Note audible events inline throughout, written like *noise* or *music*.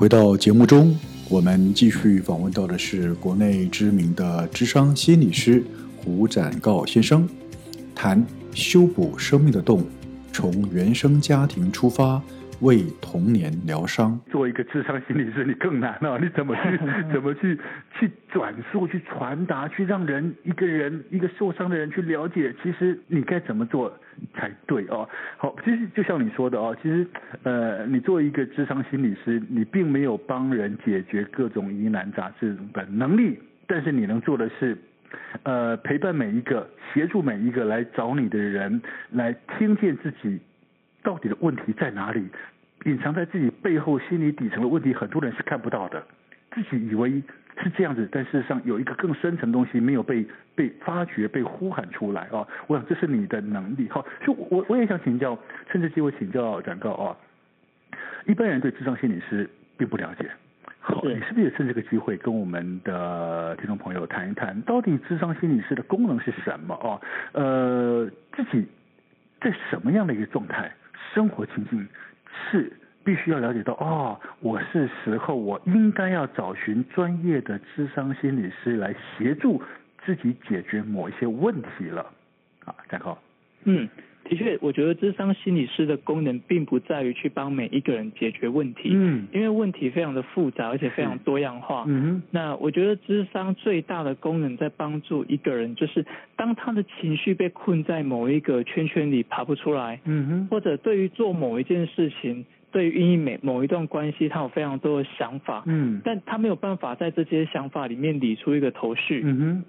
回到节目中，我们继续访问到的是国内知名的智商心理师胡展告先生，谈修补生命的洞，从原生家庭出发。为童年疗伤。做一个智商心理师，你更难了。你怎么去 *laughs* 怎么去去转述、去传达、去让人一个人一个受伤的人去了解，其实你该怎么做才对哦？好，其实就像你说的哦，其实呃，你作为一个智商心理师，你并没有帮人解决各种疑难杂症的能力，但是你能做的是，呃，陪伴每一个，协助每一个来找你的人，来听见自己。到底的问题在哪里？隐藏在自己背后心理底层的问题，很多人是看不到的。自己以为是这样子，但事实上有一个更深层的东西没有被被发掘、被呼喊出来啊！我想这是你的能力。好，所以我我也想请教，趁这机会请教展告啊。一般人对智商心理师并不了解，好，你是不是也趁这个机会跟我们的听众朋友谈一谈，到底智商心理师的功能是什么啊？呃，自己在什么样的一个状态？生活情境是必须要了解到哦，我是时候我应该要找寻专业的智商心理师来协助自己解决某一些问题了。啊，展誥。嗯。的确，我觉得智商心理师的功能并不在于去帮每一个人解决问题，嗯，因为问题非常的复杂，而且非常多样化，嗯哼。那我觉得智商最大的功能在帮助一个人，就是当他的情绪被困在某一个圈圈里爬不出来，嗯哼，或者对于做某一件事情，对于每某一段关系，他有非常多的想法，嗯，但他没有办法在这些想法里面理出一个头绪，嗯哼。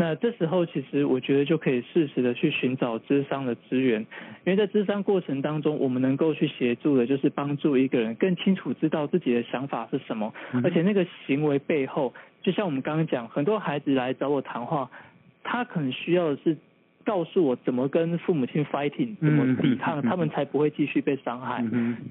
那这时候，其实我觉得就可以适时的去寻找智商的资源，因为在智商过程当中，我们能够去协助的，就是帮助一个人更清楚知道自己的想法是什么，而且那个行为背后，就像我们刚刚讲，很多孩子来找我谈话，他可能需要的是。告诉我怎么跟父母亲 fighting，怎么抵抗，他们才不会继续被伤害。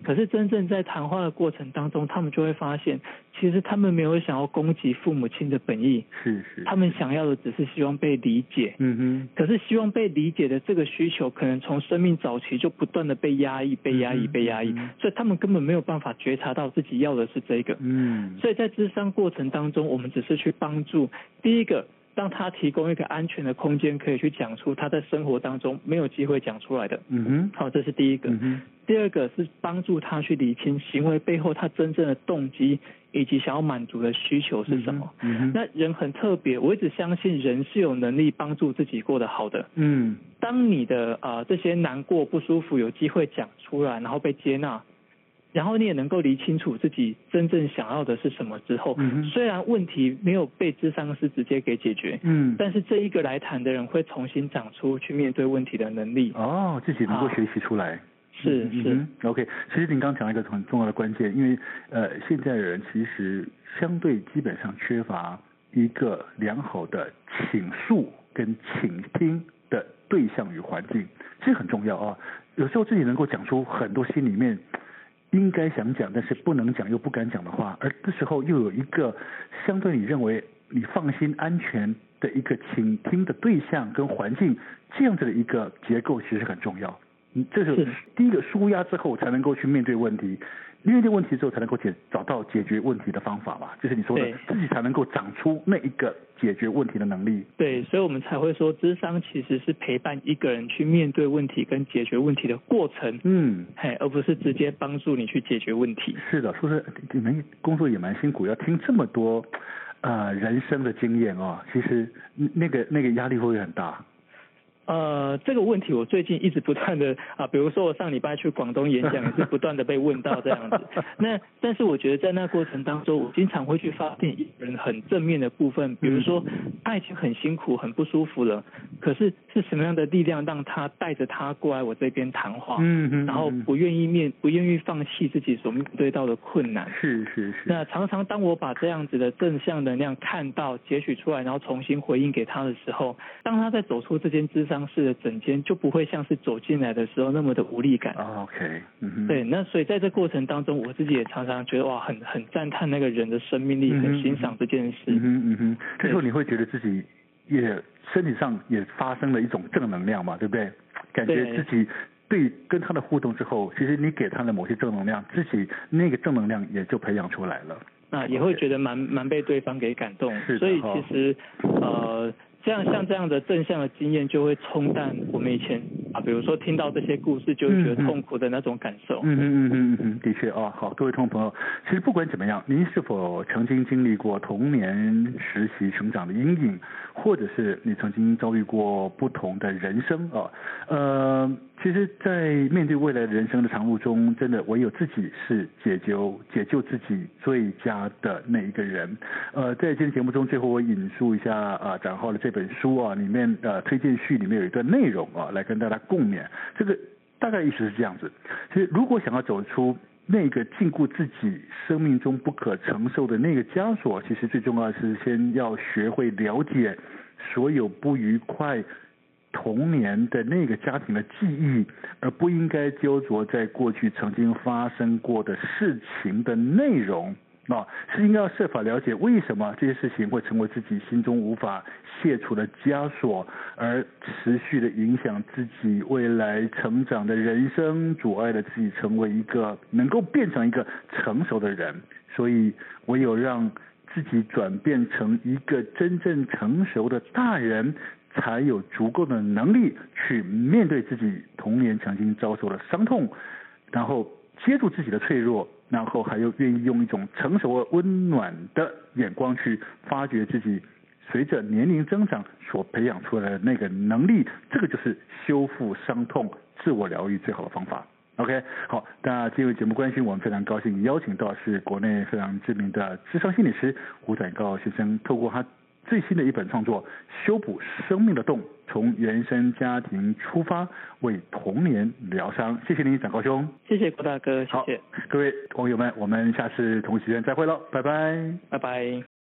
可是真正在谈话的过程当中，他们就会发现，其实他们没有想要攻击父母亲的本意，是是，他们想要的只是希望被理解。嗯哼。可是希望被理解的这个需求，可能从生命早期就不断的被压抑、被压抑、被压抑，所以他们根本没有办法觉察到自己要的是这个。嗯。所以在智商过程当中，我们只是去帮助第一个。让他提供一个安全的空间，可以去讲出他在生活当中没有机会讲出来的。嗯哼，好，这是第一个。第二个是帮助他去理清行为背后他真正的动机以及想要满足的需求是什么。嗯哼，那人很特别，我一直相信人是有能力帮助自己过得好的。嗯，当你的啊、呃、这些难过不舒服有机会讲出来，然后被接纳。然后你也能够理清楚自己真正想要的是什么之后，嗯、虽然问题没有被智商师直接给解决，嗯，但是这一个来谈的人会重新长出去面对问题的能力。哦，自己能够学习出来。啊、是是、嗯、OK。其实您刚讲了一个很重要的关键，因为呃，现在的人其实相对基本上缺乏一个良好的倾诉跟倾听的对象与环境，其实很重要啊。有时候自己能够讲出很多心里面。应该想讲，但是不能讲又不敢讲的话，而这时候又有一个相对你认为你放心安全的一个倾听的对象跟环境，这样子的一个结构其实很重要。你，这是第一个舒压之后才能够去面对问题。面对问题之后，才能够解找到解决问题的方法嘛，就是你说的，自己才能够长出那一个解决问题的能力。对，所以我们才会说，智商其实是陪伴一个人去面对问题跟解决问题的过程。嗯，嘿，而不是直接帮助你去解决问题。是的，说是你们工作也蛮辛苦，要听这么多呃人生的经验哦，其实那个那个压力会不会很大？呃，这个问题我最近一直不断的啊，比如说我上礼拜去广东演讲，也是不断的被问到这样子。*laughs* 那但是我觉得在那过程当中，我经常会去发现一个人很正面的部分，比如说他已经很辛苦、很不舒服了，可是是什么样的力量让他带着他过来我这边谈话？嗯嗯。然后不愿意面，不愿意放弃自己所面对到的困难。是是是。那常常当我把这样子的正向能量看到、截取出来，然后重新回应给他的时候，当他在走出这间咨商。当时的整间就不会像是走进来的时候那么的无力感。OK，嗯哼，对，那所以在这过程当中，我自己也常常觉得哇，很很赞叹那个人的生命力，很欣赏这件事。嗯哼嗯哼，这时候你会觉得自己也身体上也发生了一种正能量嘛，对不对？感觉自己对跟他的互动之后，其实你给他的某些正能量，自己那个正能量也就培养出来了。那也会觉得蛮蛮被对方给感动。所以其实呃。这样像这样的正向的经验，就会冲淡我们以前啊，比如说听到这些故事就会觉得痛苦的那种感受。嗯嗯嗯嗯嗯，的确啊，好，各位听众朋友，其实不管怎么样，您是否曾经经历过童年实习成长的阴影，或者是你曾经遭遇过不同的人生啊，呃。其实，在面对未来人生的长路中，真的唯有自己是解救解救自己最佳的那一个人。呃，在今天节目中，最后我引述一下啊，展浩的这本书啊，里面呃推荐序里面有一段内容啊，来跟大家共勉。这个大概意思是这样子：其实，如果想要走出那个禁锢自己生命中不可承受的那个枷锁，其实最重要是先要学会了解所有不愉快。童年的那个家庭的记忆，而不应该焦灼在过去曾经发生过的事情的内容啊，是应该要设法了解为什么这些事情会成为自己心中无法卸除的枷锁，而持续的影响自己未来成长的人生，阻碍了自己成为一个能够变成一个成熟的人。所以，唯有让自己转变成一个真正成熟的大人。才有足够的能力去面对自己童年曾经遭受的伤痛，然后接住自己的脆弱，然后还有愿意用一种成熟而温暖的眼光去发掘自己随着年龄增长所培养出来的那个能力，这个就是修复伤痛、自我疗愈最好的方法。OK，好，那今日节目关系，我们非常高兴邀请到是国内非常知名的智商心理师胡展誥先生，透过他。最新的一本创作《修补生命的洞》，从原生家庭出发，为童年疗伤。谢谢您，展高兄。谢谢郭大哥，谢谢。好，各位网友们，我们下次同时间再会喽，拜拜，拜拜。